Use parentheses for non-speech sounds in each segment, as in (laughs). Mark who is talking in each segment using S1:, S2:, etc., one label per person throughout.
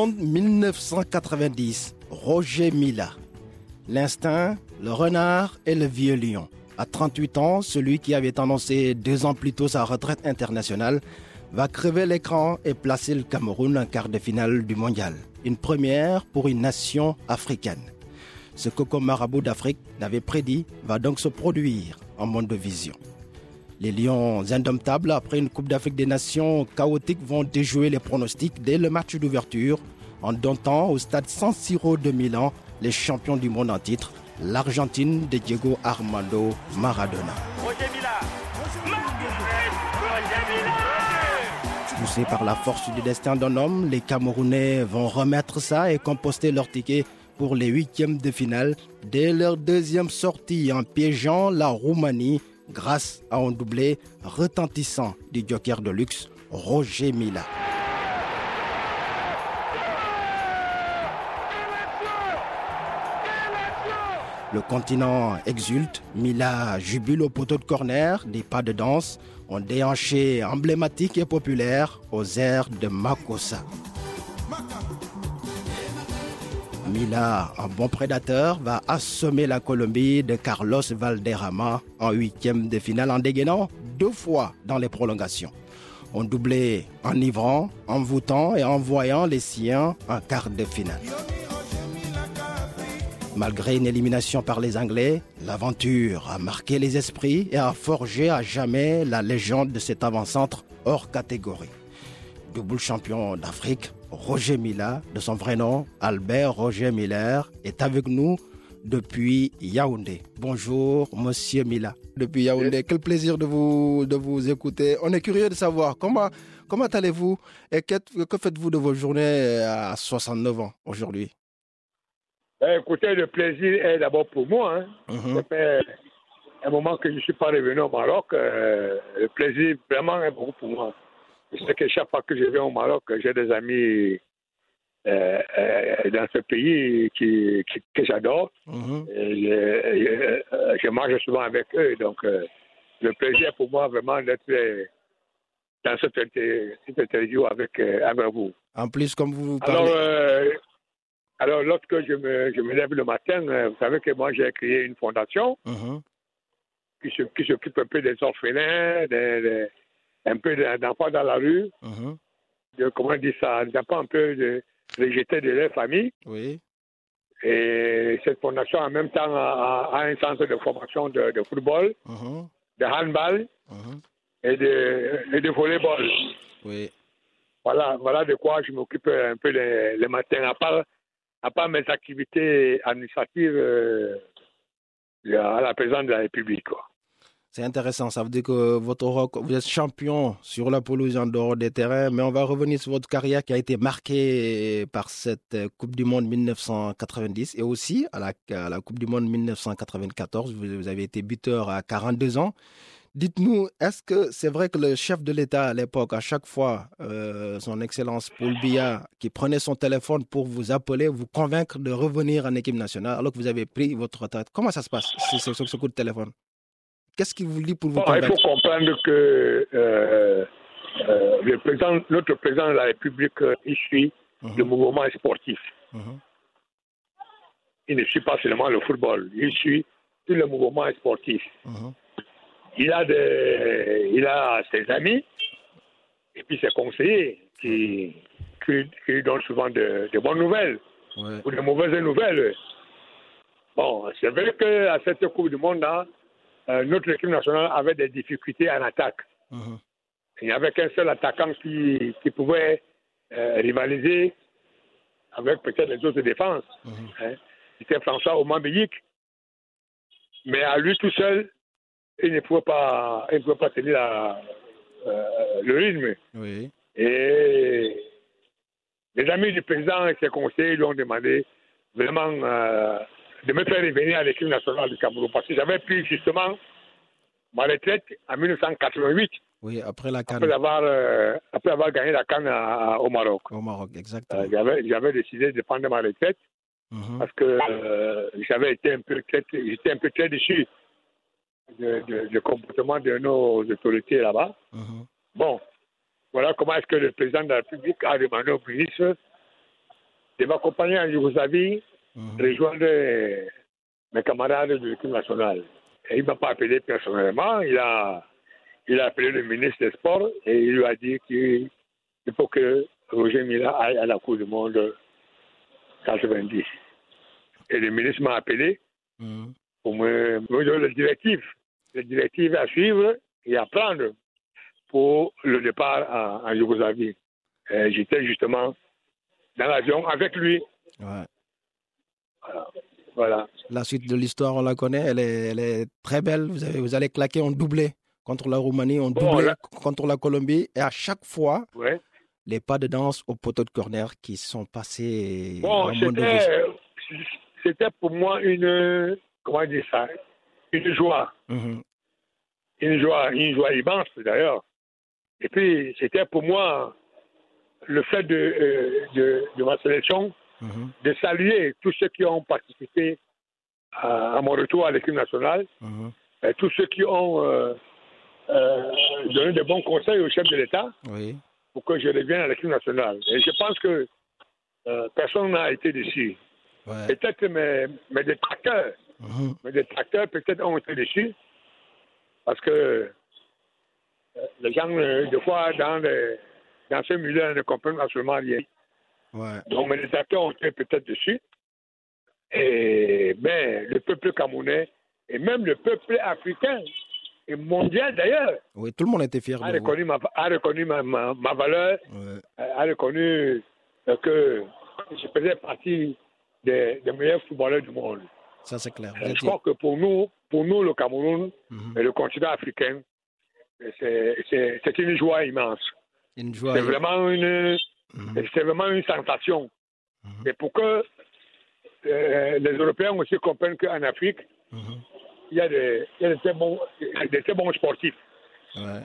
S1: Monde 1990, Roger Mila. L'instinct, le renard et le vieux lion. À 38 ans, celui qui avait annoncé deux ans plus tôt sa retraite internationale va crever l'écran et placer le Cameroun en quart de finale du mondial. Une première pour une nation africaine. Ce coco marabout d'Afrique n'avait prédit va donc se produire en monde de vision. Les Lions indomptables, après une Coupe d'Afrique des Nations chaotique, vont déjouer les pronostics dès le match d'ouverture en domptant au stade San Siro de Milan les champions du monde en titre, l'Argentine de Diego Armando Maradona. Poussés par la force du destin d'un homme, les Camerounais vont remettre ça et composter leur ticket pour les huitièmes de finale dès leur deuxième sortie en piégeant la Roumanie grâce à un doublé retentissant du joker de luxe Roger Mila. Le continent exulte, Mila jubile au poteau de corner, des pas de danse, ont déhanché emblématique et populaire aux airs de Makossa. Mila, un bon prédateur, va assommer la Colombie de Carlos Valderrama en huitième de finale en dégainant deux fois dans les prolongations. On doublé enivrant, envoûtant et envoyant les siens en quart de finale. Malgré une élimination par les Anglais, l'aventure a marqué les esprits et a forgé à jamais la légende de cet avant-centre hors catégorie. Double champion d'Afrique, Roger Mila, de son vrai nom, Albert Roger Miller, est avec nous depuis Yaoundé. Bonjour, monsieur Mila. Depuis Yaoundé, quel plaisir de vous, de vous écouter. On est curieux de savoir comment, comment allez-vous et que, que faites-vous de vos journées à 69 ans aujourd'hui?
S2: Ben, écoutez, le plaisir est d'abord pour moi. Hein.
S1: Mhm.
S2: Ça fait un moment que je ne suis pas revenu au Maroc. euh, le plaisir vraiment est beaucoup pour moi. Sais que chaque fois que je viens au Maroc, j'ai des amis euh, euh, dans ce pays qui, qui- que j'adore.
S1: Mhm.
S2: Et Je, je- euh, je mange souvent avec eux. Donc, euh, le plaisir pour moi vraiment d'être dans cette, cette interview avec, avec vous.
S1: En plus, comme vous
S2: Alors,
S1: parlez...
S2: alors lorsque je me, je me lève le matin, vous savez que moi, j'ai créé une fondation
S1: Mhm.
S2: qui se- qui s'occupe un peu des orphelins, des, des- un peu d'enfants dans la rue,
S1: Mhm.
S2: de, comment on dit ça, des enfants un peu de, rejetés de leur famille.
S1: Oui.
S2: Et cette fondation, en même temps, a, a un centre de formation de, de football,
S1: Mhm.
S2: de handball
S1: Mhm.
S2: et de, et de volleyball.
S1: Oui.
S2: Voilà, voilà de quoi je m'occupe un peu les, les matins, à part, à part mes activités administratives euh, à la présidence de la République. Quoi.
S1: C'est intéressant. Ça veut dire que votre rock, vous êtes champion sur la pelouse en dehors des terrains, mais on va revenir sur votre carrière qui a été marquée par cette euh, Coupe du Monde 1990 et aussi à la, Coupe du Monde 1994. Vous, avez été buteur à 42 ans. Dites-nous, est-ce que c'est vrai que le chef de l'État à l'époque, à chaque fois, euh, son Excellence Paul Biya, qui prenait son téléphone pour vous appeler, vous convaincre de revenir en équipe nationale alors que vous avez pris votre retraite? Comment ça se passe, ce- ce coup de téléphone? Qu'est-ce qu'il vous dit pour vous
S2: Bon, il faut comprendre que euh, euh, le président, notre président de la République, euh, il suit
S1: Mhm.
S2: le mouvement sportif.
S1: Mhm.
S2: Il ne suit pas seulement le football, il suit tout le mouvement sportif.
S1: Mhm.
S2: Il a, des, il a ses amis et puis ses conseillers qui, qui, qui lui donnent souvent de, de bonnes nouvelles
S1: Ouais.
S2: ou de mauvaises nouvelles. Bon, c'est vrai qu'à cette Coupe du Monde-là, euh, notre équipe nationale avait des difficultés en attaque.
S1: Mhm.
S2: Il n'y avait qu'un seul attaquant qui, qui pouvait euh, rivaliser avec peut-être les autres défenses.
S1: Mhm.
S2: hein. C'était François Omambéik. Mais à lui tout seul, il ne pouvait pas, il ne pouvait pas tenir la- euh, le rythme.
S1: Oui.
S2: Et les amis du président et ses conseillers lui ont demandé vraiment euh, de me faire revenir à l'équipe nationale du Cameroun parce que j'avais pris justement ma retraite en 1988
S1: Oui, après la
S2: après
S1: canne
S2: avoir, euh, après avoir gagné la Cannes à- au Maroc.
S1: au Maroc, exactement.
S2: Euh, j'avais, j'avais décidé de prendre ma retraite
S1: Mhm.
S2: parce que euh, j'avais été un peu très, j'étais un peu très déçu du comportement de nos autorités là-bas.
S1: Mhm.
S2: Bon, voilà comment est-ce que le président de la République a demandé au ministre de m'accompagner en Yougoslavie,
S1: Mhm.
S2: rejoindre mes camarades de l'équipe nationale. Et il ne m'a pas appelé personnellement, il a, il a appelé le ministre des Sports et il lui a dit qu'il il faut que Roger Mila aille à la Coupe du Monde 90. Et le ministre m'a appelé pour me, me donner les directives, les directives à suivre et à prendre pour le départ en, en Yougoslavie. J'étais justement dans l'avion avec lui.
S1: Ouais.
S2: Voilà.
S1: La suite de l'histoire, on la connaît, elle est, elle est très belle. Vous, avez, vous allez claquer en doublé contre la Roumanie, en
S2: Bon,
S1: doublé
S2: là-
S1: contre la Colombie. Et à chaque fois,
S2: Ouais.
S1: les pas de danse au poteau de corner qui sont passés
S2: Bon, c'était pour moi une, comment dire ça, une joie,
S1: Mhm.
S2: une joie, une joie immense d'ailleurs. Et puis, c'était pour moi le fait de, euh, de, de ma sélection
S1: Mhm.
S2: de saluer tous ceux qui ont participé à, à mon retour à l'équipe nationale,
S1: Mhm.
S2: et tous ceux qui ont euh, euh, donné de bons conseils au chef de l'État
S1: Oui.
S2: pour que je revienne à l'équipe nationale. Et je pense que euh, personne n'a été déçu.
S1: Ouais.
S2: Peut-être mes, mes détracteurs,
S1: Mhm.
S2: mes détracteurs peut-être ont été déçus parce que euh, les gens, euh, des fois, dans, les- dans ce milieu, ne comprennent absolument rien.
S1: Ouais.
S2: Donc, mes détracteurs ont été peut-être dessus. Et ben, le peuple camerounais et même le peuple africain et mondial d'ailleurs
S1: Oui, tout le monde était fier
S2: a
S1: de vous.
S2: reconnu ma, a reconnu ma, ma, ma valeur,
S1: Ouais.
S2: a reconnu que je faisais partie des, des meilleurs footballeurs du monde.
S1: Ça, c'est clair.
S2: Je crois que pour nous, pour nous le Cameroun
S1: Mhm.
S2: et le continent africain, c'est une joie immense.
S1: Une joie.
S2: C'est vraiment une,
S1: Mhm.
S2: c'est vraiment une sensation.
S1: Mhm.
S2: Et pour que euh, les Européens aussi comprennent qu'en Afrique,
S1: Mhm.
S2: il y a des, il y a des très bons, des très bons sportifs.
S1: Ouais.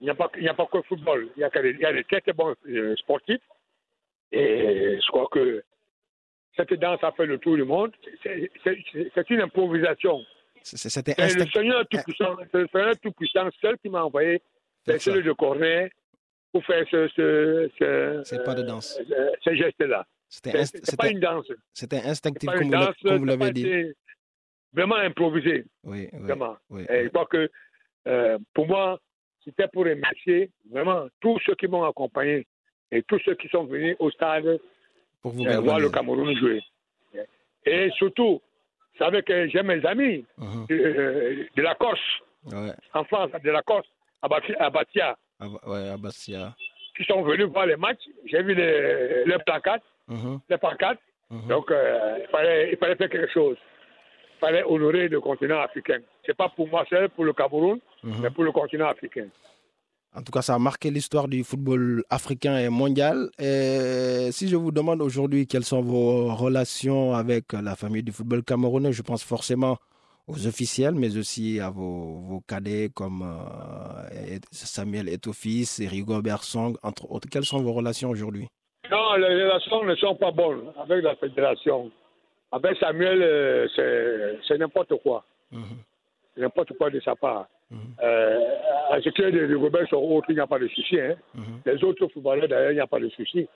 S2: Il n'y a, pas- il a pas que le football. Il y a, il y a des très, très bons euh, sportifs. Et je crois que cette danse a fait le tour du monde. C'est- une improvisation.
S1: C'est-
S2: le. Seigneur Tout-Puissant, c'est le Seigneur Tout-Puissant seul qui m'a envoyé
S1: C'est
S2: celui de Cornet pour faire ce, ce, ce,
S1: C'est pas de danse.
S2: euh, ce geste-là.
S1: C'était
S2: C'est
S1: inst-
S2: c'est pas une danse.
S1: c'était
S2: C'est
S1: instinctif, comme vous
S2: danse.
S1: comme vous
S2: c'est
S1: l'avez dit.
S2: Vraiment improvisé.
S1: Oui, oui.
S2: Vraiment.
S1: oui,
S2: Et je crois que euh, pour moi, c'était pour remercier vraiment tous ceux qui m'ont accompagné et tous ceux qui sont venus au stade
S1: Pour vous
S2: euh, voir le. Cameroun jouer. Et surtout, vous savez que j'ai mes amis
S1: Mhm.
S2: de, de la Corse,
S1: Ouais.
S2: en France, de la Corse, à Bati- à
S1: Ah bah- ouais, à Bastia.
S2: qui sont venus voir les matchs. J'ai vu les, les pancartes,
S1: Mhm.
S2: les pancartes.
S1: Mhm.
S2: Donc, euh, il, fallait, il fallait faire quelque chose. Il fallait honorer le continent africain. C'est pas pour moi seul, pour le Cameroun,
S1: Mhm.
S2: mais pour le continent africain.
S1: En tout cas, ça a marqué l'histoire du football africain et mondial. Et si je vous demande aujourd'hui quelles sont vos relations avec la famille du football camerounais, je pense forcément aux officiels, mais aussi à vos, vos cadets comme euh, Samuel Etofis et Rigo Bersong, entre autres. Quelles sont vos relations aujourd'hui?
S2: Non, les relations ne sont pas bonnes avec la fédération. Avec Samuel, euh, c'est- n'importe quoi.
S1: Mhm.
S2: N'importe quoi de sa part.
S1: Mhm.
S2: Euh, à ce que les Robert sont autres, il n'y a pas de souci. Hein.
S1: Mhm.
S2: Les autres footballeurs, d'ailleurs, il n'y a pas de souci.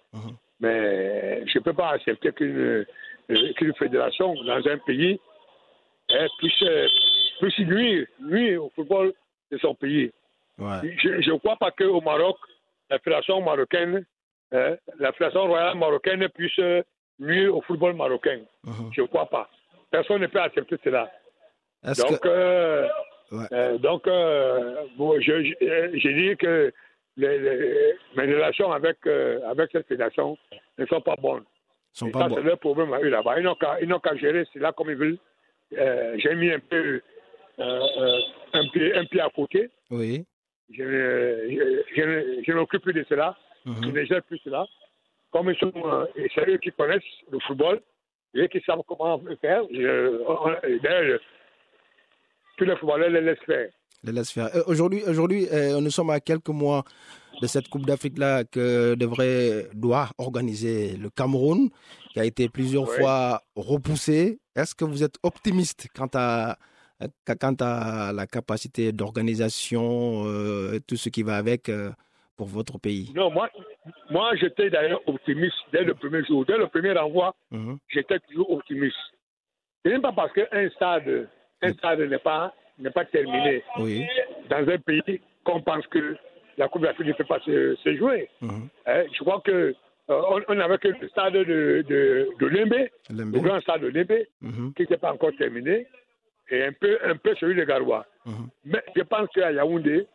S2: Mais je ne peux pas accepter qu'une qu'une fédération dans un pays hein, puisse, puisse nuire, nuire au football de son pays.
S1: Ouais.
S2: Je ne crois pas qu'au Maroc, la fédération marocaine, hein, la fédération royale marocaine puisse euh, nuire au football marocain.
S1: Mhm.
S2: Je ne crois pas. Personne ne peut accepter cela. Donc,
S1: que...
S2: euh,
S1: Ouais.
S2: euh, donc euh, bon, je, je, j'ai dit que les, les- mes relations avec, avec cette fédération ne sont pas bonnes.
S1: sont
S2: Et
S1: pas
S2: ça, c'est leur problème à eux là-bas. Ils n'ont qu'à, ils n'ont qu'à gérer cela comme ils veulent. Euh, j'ai mis un peu euh, euh, un, pied, un pied à côté.
S1: Oui.
S2: Je, ne- je, je je n'occupe plus de cela.
S1: Mhm.
S2: qui ne gèrent plus cela. Comme ils sont, et c'est eux qui connaissent le football, et qui savent comment le faire. Je- D'ailleurs, tous les footballeurs les laissent faire.
S1: Les laisse faire. Euh, Aujourd'hui, aujourd'hui euh, nous sommes à quelques mois de cette Coupe d'Afrique-là que devrait, doit organiser le Cameroun, qui a été plusieurs
S2: Ouais.
S1: fois repoussé. Est-ce que vous êtes optimiste quant à, quant à la capacité d'organisation, euh, et tout ce qui va avec euh, pour votre pays?
S2: Non, moi, moi j'étais d'ailleurs optimiste dès le premier jour. Dès le premier renvoi,
S1: Mhm.
S2: j'étais toujours optimiste. Ce n'est pas parce qu'un stade, un stade n'est pas, n'est pas terminé
S1: Oui.
S2: dans un pays qu'on pense que la Coupe d'Afrique ne peut pas se, se jouer.
S1: Mhm.
S2: Hein, je crois que euh, on, on avait que le stade de, de, le grand stade de Lembe,
S1: Mhm.
S2: qui n'était pas encore terminé, et un peu, un peu celui de Garoua.
S1: Mhm.
S2: Mais je pense qu'à Yaoundé,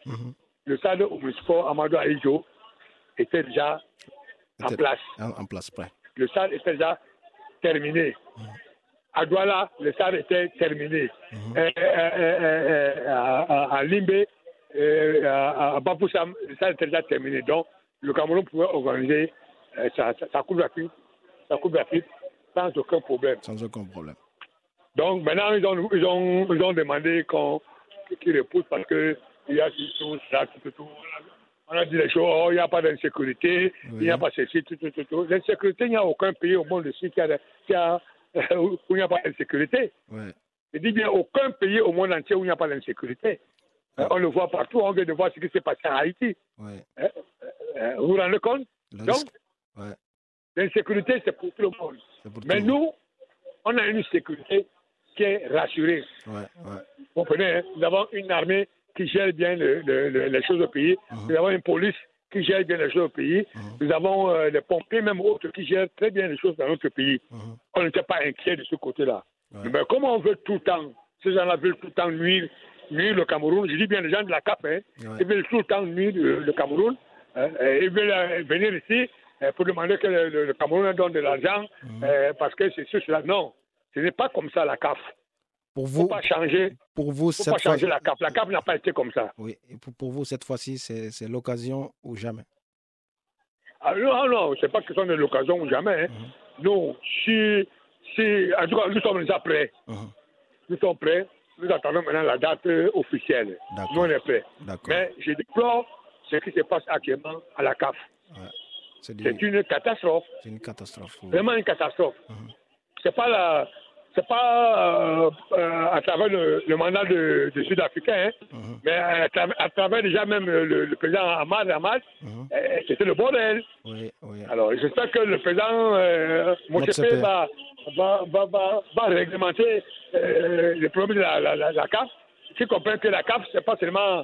S2: le stade Omnisport Amadou Aïdjo était déjà en place.
S1: En, en place, prêt.
S2: Le stade était déjà terminé. À Douala, le stade était terminé. Euh, euh, euh, euh, à, à- euh, à, à Bapoussam, le stade était déjà terminé. Donc, le Cameroun pouvait organiser sa, sa, sa Coupe d'Afrique sa Coupe d'Afrique sans aucun problème.
S1: Sans aucun problème.
S2: Donc maintenant, ils ont, ils ont, ils ont demandé qu'on qu'ils repoussent parce qu'il y a tout ça, tout, tout. On a dit les choses, oh, il n'y a pas d'insécurité, il n'y a pas ceci, tout, tout, tout, tout. L'insécurité, il n'y a aucun pays au monde ici qui a, qui a, (laughs) où il n'y a pas d'insécurité.
S1: Ouais.
S2: Je dis bien aucun pays au monde entier où il n'y a pas d'insécurité. Euh, On le voit partout, on vient de voir ce qui s'est passé à Haïti.
S1: Ouais.
S2: Euh, vous vous rendez compte?
S1: Le
S2: Donc, l'insécurité, c'est pour tout le monde.
S1: Pour
S2: Mais
S1: monde.
S2: nous, on a une sécurité qui est rassurée. Vous comprenez, hein? nous avons une armée qui gère bien le- le- le- les choses au pays.
S1: Mhm.
S2: Nous avons une police qui gère bien les choses au pays.
S1: Mhm.
S2: Nous avons euh, les pompiers, même autres, qui gèrent très bien les choses dans notre pays.
S1: Mhm.
S2: On n'était pas inquiet de ce côté-là.
S1: Ouais.
S2: Mais comme on veut tout le temps, ces gens-là veulent tout le temps nuire, nuire le Cameroun, je dis bien les gens de la CAP, hein,
S1: Ouais.
S2: ils veulent tout le temps nuire le, le Cameroun. hein, ils veulent euh, venir ici euh, pour demander que le, le- Cameroun donne de l'argent
S1: Mhm.
S2: euh, parce que c'est sûr, cela. Non, ce n'est pas comme ça la CAF.
S1: Pour
S2: faut
S1: vous,
S2: pas changer,
S1: pour vous
S2: faut pas
S1: cette fois,
S2: changer la CAF. La CAF n'a pas été comme ça.
S1: oui, et pour, pour vous cette fois-ci, c'est l'occasion ou jamais?
S2: Ah, non, non, c'est pas question de l'occasion ou jamais. hein.
S1: Mhm.
S2: Non, si, si, en tout cas, nous sommes déjà prêts.
S1: Mhm.
S2: Nous sommes prêts. Nous attendons maintenant la date euh, officielle.
S1: D'accord.
S2: Nous, on est prêts.
S1: D'accord.
S2: Mais je déplore ce qui se passe actuellement à la CAF.
S1: C'est
S2: une catastrophe,
S1: c'est une catastrophe. oui.
S2: vraiment une catastrophe.
S1: Mhm.
S2: C'est pas la, c'est pas euh, euh, à travers le, le mandat de, de Sud-Africain, hein,
S1: Mhm.
S2: mais à, à travers déjà même le, le président Ahmad Ahmad,
S1: Mhm.
S2: euh, c'était le bordel.
S1: Oui, oui.
S2: Alors, j'espère que le président euh, va, va, va, va, va réglementer les problèmes de la, la, la, la CAF. Qui comprend que la CAF, c'est pas seulement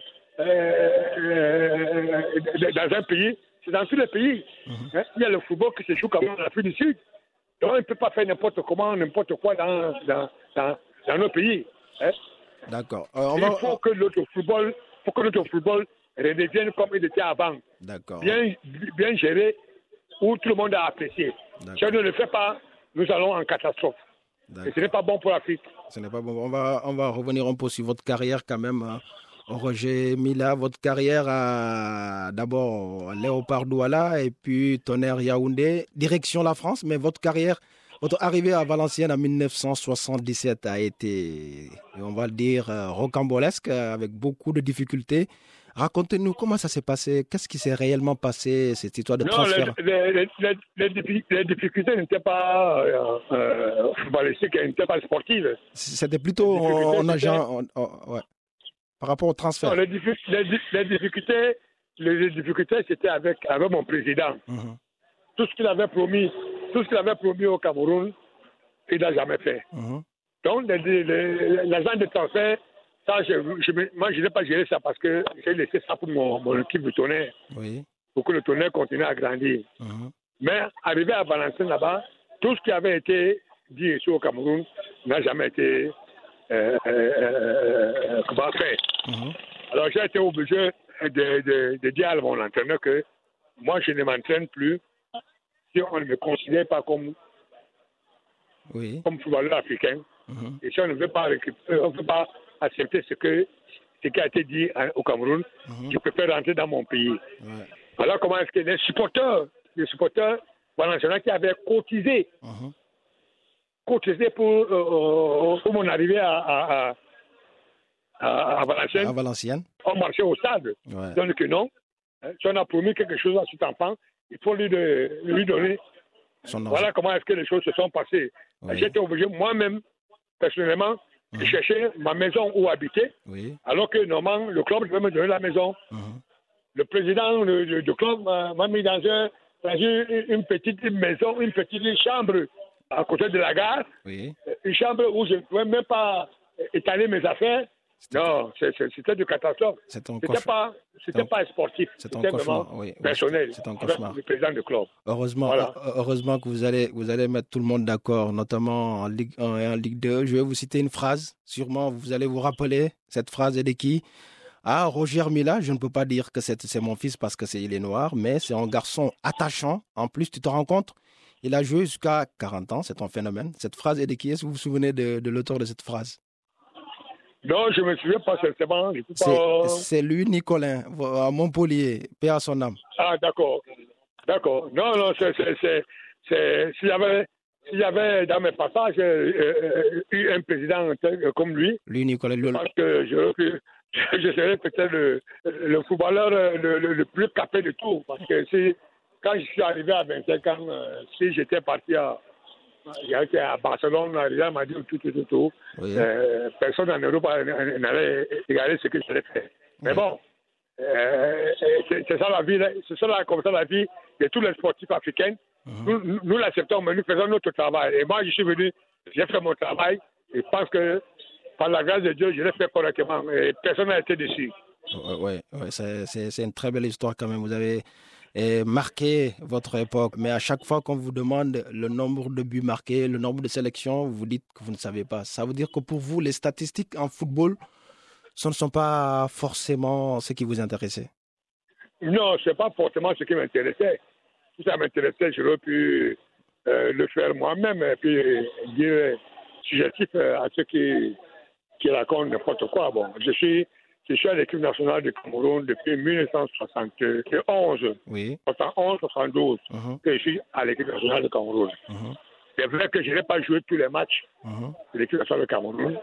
S2: dans un pays, c'est dans tous les pays. Hein, Il y a le football qui se joue comme en Afrique du Sud. Donc, on ne peut pas faire n'importe comment, n'importe quoi dans, dans, dans, dans nos pays. hein.
S1: D'accord. Euh,
S2: Il
S1: va-
S2: faut que notre football, faut que notre football redevienne comme il était avant
S1: D'accord.
S2: bien, bien géré, où tout le monde a apprécié. Si on ne le fait pas, nous allons en catastrophe. Et ce n'est pas bon pour l'Afrique.
S1: Ce n'est pas bon. On va, on va revenir un peu sur votre carrière quand même. hein. Roger Mila, votre carrière à d'abord Léopard Douala et puis Tonnerre Yaoundé, direction la France, mais votre carrière, votre arrivée à Valenciennes en 1977 a été, on va le dire, euh, rocambolesque, avec beaucoup de difficultés. Racontez-nous comment ça s'est passé, qu'est-ce qui s'est réellement passé, cette histoire de
S2: Non,
S1: transfert.
S2: les, les- les- les- les diffi- les difficultés n'étaient pas euh, euh, footballistiques, n'étaient pas sportives.
S1: C'était plutôt en agent, en- en- ouais. Par rapport au transfert.
S2: Non, les, diffi- les di- les difficultés, les, les difficultés, c'était avec, avec mon président.
S1: Mhm,
S2: Tout ce qu'il avait promis, tout ce qu'il avait promis au Cameroun, il n'a jamais fait.
S1: mhm,
S2: Donc, l'agent de transfert, ça, je, je, moi, je n'ai pas géré ça parce que j'ai laissé ça pour mon, mon équipe de tonnerre.
S1: Oui.
S2: pour que le tonnerre continue à grandir.
S1: mhm.
S2: Mais arrivé à Valenciennes là-bas, tout ce qui avait été dit ici au Cameroun n'a jamais été euh, euh, euh, comment fait.
S1: Mhm.
S2: Alors j'ai été obligé de, de- de dire à mon entraîneur que moi je ne m'entraîne plus si on ne me considère pas comme,
S1: Oui.
S2: comme footballeur africain.
S1: Mhm.
S2: Et si on ne veut pas, récupérer- on ne veut pas accepter ce, que, ce qui a été dit au Cameroun,
S1: Mhm.
S2: je préfère rentrer dans mon pays.
S1: Ouais.
S2: Alors, comment est-ce que les supporters, les supporters valenciennes qui avaient cotisé. Cotisé pour, euh, euh, pour mon arrivée à, à, à, à- Valenciennes,
S1: À Valenciennes.
S2: ont marché au stade.
S1: Ouais.
S2: Donc, non. Hein, Si on a promis quelque chose à cet enfant, il faut lui, de- lui donner.
S1: Son.
S2: Voilà comment est-ce que les choses se sont passées. J'étais obligé, moi-même, personnellement, de chercher ma maison où habiter,
S1: Oui.
S2: alors que normalement, le club devait me donner la maison.
S1: Mhm.
S2: Le président du, club m'a mis dans, un- une petite maison, une petite chambre à côté de la gare,
S1: Oui.
S2: une chambre où je ne pouvais même pas étaler mes affaires. Non, c'était du catastrophe. C'était pas, c'était
S1: un-
S2: pas sportif.
S1: c'est un
S2: C'était
S1: cauchemar, oui,
S2: personnel.
S1: c'est un cauchemar.
S2: Le président du club.
S1: Heureusement,
S2: Voilà.
S1: heu- heureusement que vous allez, vous allez mettre tout le monde d'accord, notamment en Ligue 1 et en Ligue 2. Je vais vous citer une phrase. Sûrement, vous allez vous rappeler. Cette phrase est de qui Ah, Roger Mila, je ne peux pas dire que c'est c'est mon fils parce que c'est il est noir, mais c'est un garçon attachant. En plus, tu te rends compte? Il a joué jusqu'à 40 ans, c'est un phénomène. Cette phrase est de qui Est-ce que vous vous souvenez de, de l'auteur de cette phrase?
S2: Non, je me souviens pas
S1: C'est
S2: pas...
S1: c'est lui, Nicolin, à Montpellier, paix à son âme.
S2: Ah, d'accord. D'accord. Non, non, c'est. S'il y avait. S'il y avait dans mes passages euh, euh, eu un président comme lui,
S1: Lui, Nicolas,
S2: je pense que je, je serais peut-être le, le footballeur euh, le, le- le plus capé de tout. Parce que si, quand je suis arrivé à 25 ans, euh, si j'étais parti à, j'étais à Barcelone, m'a dit tout, tout, tout, tout.
S1: oui.
S2: Euh, personne en Europe n'allait égaler ce que j'allais faire. Mais bon, euh, c'est ça la vie, c'est ça la- comme ça la vie de tous les sportifs africains. Nous, nous- nous l'acceptons, mais nous faisons notre travail. Et moi, je suis venu, j'ai fait mon travail, et je pense que par la grâce de Dieu, je l'ai fait correctement. Et personne n'a été déçu.
S1: Ouais, ouais, ouais, c'est une très belle histoire quand même. Vous avez eh, marqué votre époque, mais à chaque fois qu'on vous demande le nombre de buts marqués, le nombre de sélections, vous dites que vous ne savez pas. Ça veut dire que pour vous, les statistiques en football, ce ne sont pas forcément ce qui vous intéressait.
S2: Non, ce n'est pas forcément ce qui m'intéressait. Si ça m'intéressait, j'aurais pu euh, le faire moi-même et puis dire subjectif euh, à ceux qui, qui racontent n'importe quoi. Bon, je suis, je suis à l'équipe nationale du Cameroun depuis 1971,
S1: Oui.
S2: 71, 72,
S1: Mhm,
S2: que je suis à l'équipe nationale du Cameroun.
S1: mhm,
S2: C'est vrai que je n'ai pas joué tous les matchs
S1: mhm.
S2: de l'équipe nationale du Cameroun,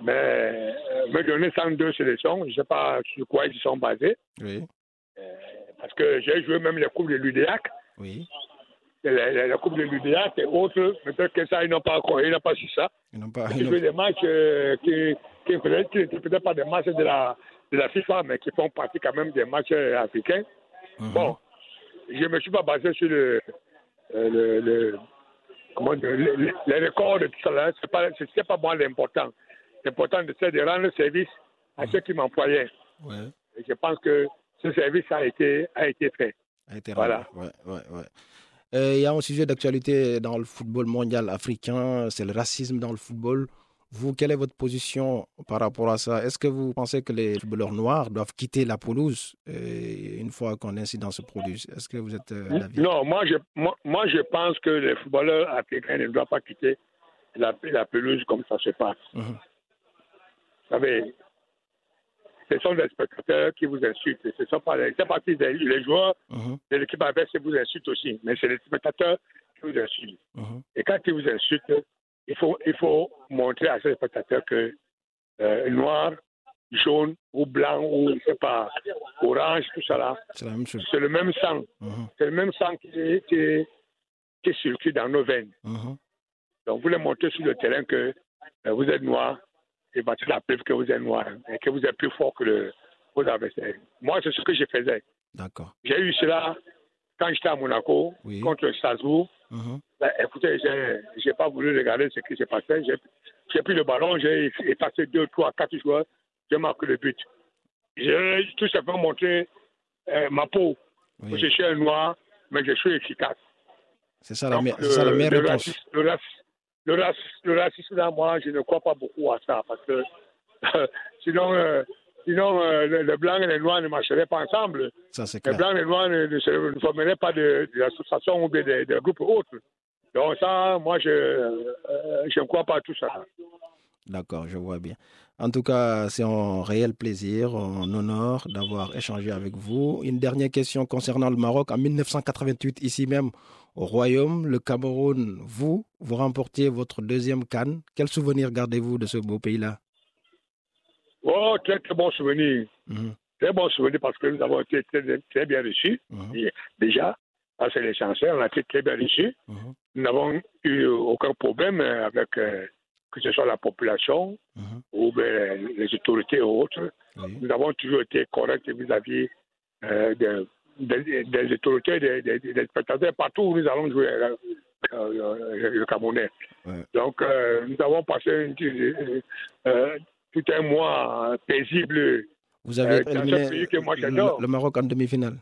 S2: mais euh, me donner 102 sélections, je ne sais pas sur quoi ils sont basés.
S1: Oui.
S2: Parce que j'ai joué même les coupes de l'UDAC,
S1: Oui.
S2: La, la, la coupe de l'UDAC et autres. Peut-être que ça, ils n'ont pas encore, ils n'ont pas su ça.
S1: Ils n'ont pas. Ils
S2: des matchs euh, qui, qui, peut-être- pas des matchs de la, de la FIFA, mais qui font partie quand même des matchs euh, africains.
S1: Mhm.
S2: Bon, je ne me suis pas basé sur le, euh, le, le- comment dire, le- le- les records de tout ça. là. C'est pas, c'est c'est pas moi l'important. L'important, c'est de rendre service à ceux qui m'employaient.
S1: Ouais.
S2: Et je pense que ce service a été, a été fait.
S1: a été
S2: Voilà.
S1: rendu. Ouais, ouais, ouais. Euh, Il y a un sujet d'actualité dans le football mondial africain, c'est le racisme dans le football. Vous, quelle est votre position par rapport à ça? Est-ce que vous pensez que les footballeurs noirs doivent quitter la pelouse euh, une fois qu'un incident se produit? Est-ce que vous êtes euh, d'avis?
S2: Non, moi je, moi, moi, je pense que les footballeurs africains ne doivent pas quitter la, la pelouse comme ça se passe.
S1: Mhm.
S2: Vous savez, ce sont des spectateurs qui vous insultent. Ce sont pas les, c'est pas que les, joueurs
S1: Mhm,
S2: de l'équipe adverse qui vous insultent aussi, mais c'est les spectateurs qui vous insultent.
S1: mhm.
S2: Et quand ils vous insultent, il faut, il faut montrer à ces spectateurs que euh, noir, jaune ou blanc ou je sais pas, orange, tout ça là,
S1: C'est
S2: c'est le même sang.
S1: Mhm,
S2: C'est le même sang qui, qui, qui circule dans nos veines. Donc, vous les montrez sur le terrain que euh, vous êtes noir et bah, c'est la preuve que vous êtes noir et que vous êtes plus fort que le, vos adversaires. Moi, c'est ce que je faisais.
S1: D'accord.
S2: J'ai eu cela quand j'étais à Monaco
S1: Oui.
S2: contre Strasbourg.
S1: Mhm,
S2: Ben, écoutez, j'ai n'ai pas voulu regarder ce qui s'est passé. J'ai pris le ballon, j'ai effacé deux, trois, quatre joueurs, j'ai marqué le but. J'ai tout simplement montré euh, ma peau.
S1: oui.
S2: Je suis un noir, mais je suis efficace.
S1: C'est ça, la
S2: Donc,
S1: me- c'est ça la
S2: le-
S1: meilleure
S2: le
S1: réponse.
S2: racisme- Le racisme, le, racisme, le racisme, là, moi, je ne crois pas beaucoup à ça parce que (laughs) sinon, euh, sinon euh, le, le blanc et le noir ne marcheraient pas ensemble.
S1: Ça, c'est
S2: Les
S1: clair.
S2: blancs et les noirs ne, ne, se- ne formeraient pas l'association ou de, de, de groupes autres. Donc ça, moi, je, euh, je ne crois pas à tout ça.
S1: D'accord, je vois bien. En tout cas, c'est un réel plaisir, un honneur d'avoir échangé avec vous. Une dernière question concernant le Maroc. En 1988, ici même, au Royaume, le Cameroun, vous, vous remportiez votre deuxième canne. Quel souvenir gardez-vous de ce beau pays-là?
S2: Oh, très, très bon souvenir.
S1: Mhm,
S2: Très bon souvenir parce que nous avons été très, très bien reçus.
S1: mhm,
S2: Et Déjà, c'est l'essentiel, on a été très bien reçus.
S1: mhm,
S2: Nous n'avons eu aucun problème avec euh, que ce soit la population
S1: mhm.
S2: ou bien les autorités ou autres.
S1: Oui.
S2: Nous avons toujours été corrects vis-à-vis euh, des, autorités, des, des- des spectateurs partout où nous allons jouer euh, euh, le Camerounais.
S1: Ouais.
S2: Donc, euh, nous avons passé une- tout un mois paisible.
S1: Vous avez éliminé
S2: pays que moi,
S1: le,
S2: j'adore.
S1: le Maroc en demi-finale.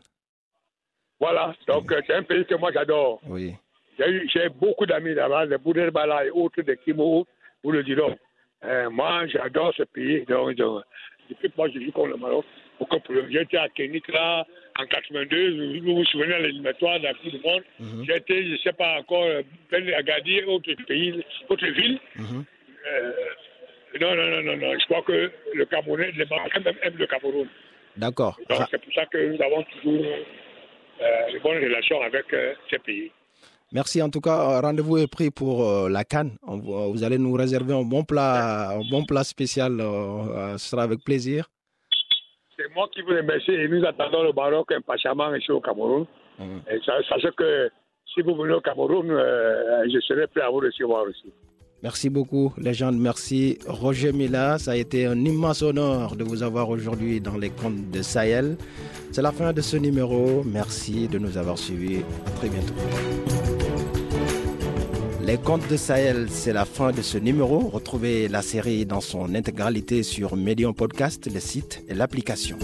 S2: Voilà, donc c'est un pays que moi j'adore.
S1: Oui.
S2: J'ai beaucoup d'amis là-bas, les Bouderbala et autres, des Kimo, vous le diront. Euh, moi, j'adore ce pays. Donc, donc, depuis que moi, je joue contre le Maroc, aucun problème. J'étais à Kenitra en 82, vous vous souvenez de l'éliminatoire de la Coupe du Monde.
S1: Mhm,
S2: J'étais, je ne sais pas encore, euh, Ben Agadir, autre pays, autre ville.
S1: mhm.
S2: Euh, non, non, non, non, non. Je crois que le Camerounais, les Marocains même aiment le Cameroun.
S1: D'accord.
S2: Donc, c'est pour ça que nous avons toujours euh, de bonnes relations avec euh, ces pays.
S1: Merci en tout cas. Rendez-vous est pris pour euh, la canne. On va- vous allez nous réserver un bon plat, un bon plat spécial. euh, euh, ce sera avec plaisir.
S2: C'est moi qui vous remercie et nous attendons le Maroc impatiemment ici au Cameroun.
S1: Mhm.
S2: Et sa- sachez que si vous venez au Cameroun, euh, je serai prêt à vous recevoir aussi.
S1: Merci beaucoup, légende. Merci, Roger Mila. Ça a été un immense honneur de vous avoir aujourd'hui dans les contes de Sahel. C'est la fin de ce numéro. Merci de nous avoir suivis. À très bientôt. Les contes de Sahel, c'est la fin de ce numéro. Retrouvez la série dans son intégralité sur Medium Podcast, le site et l'application.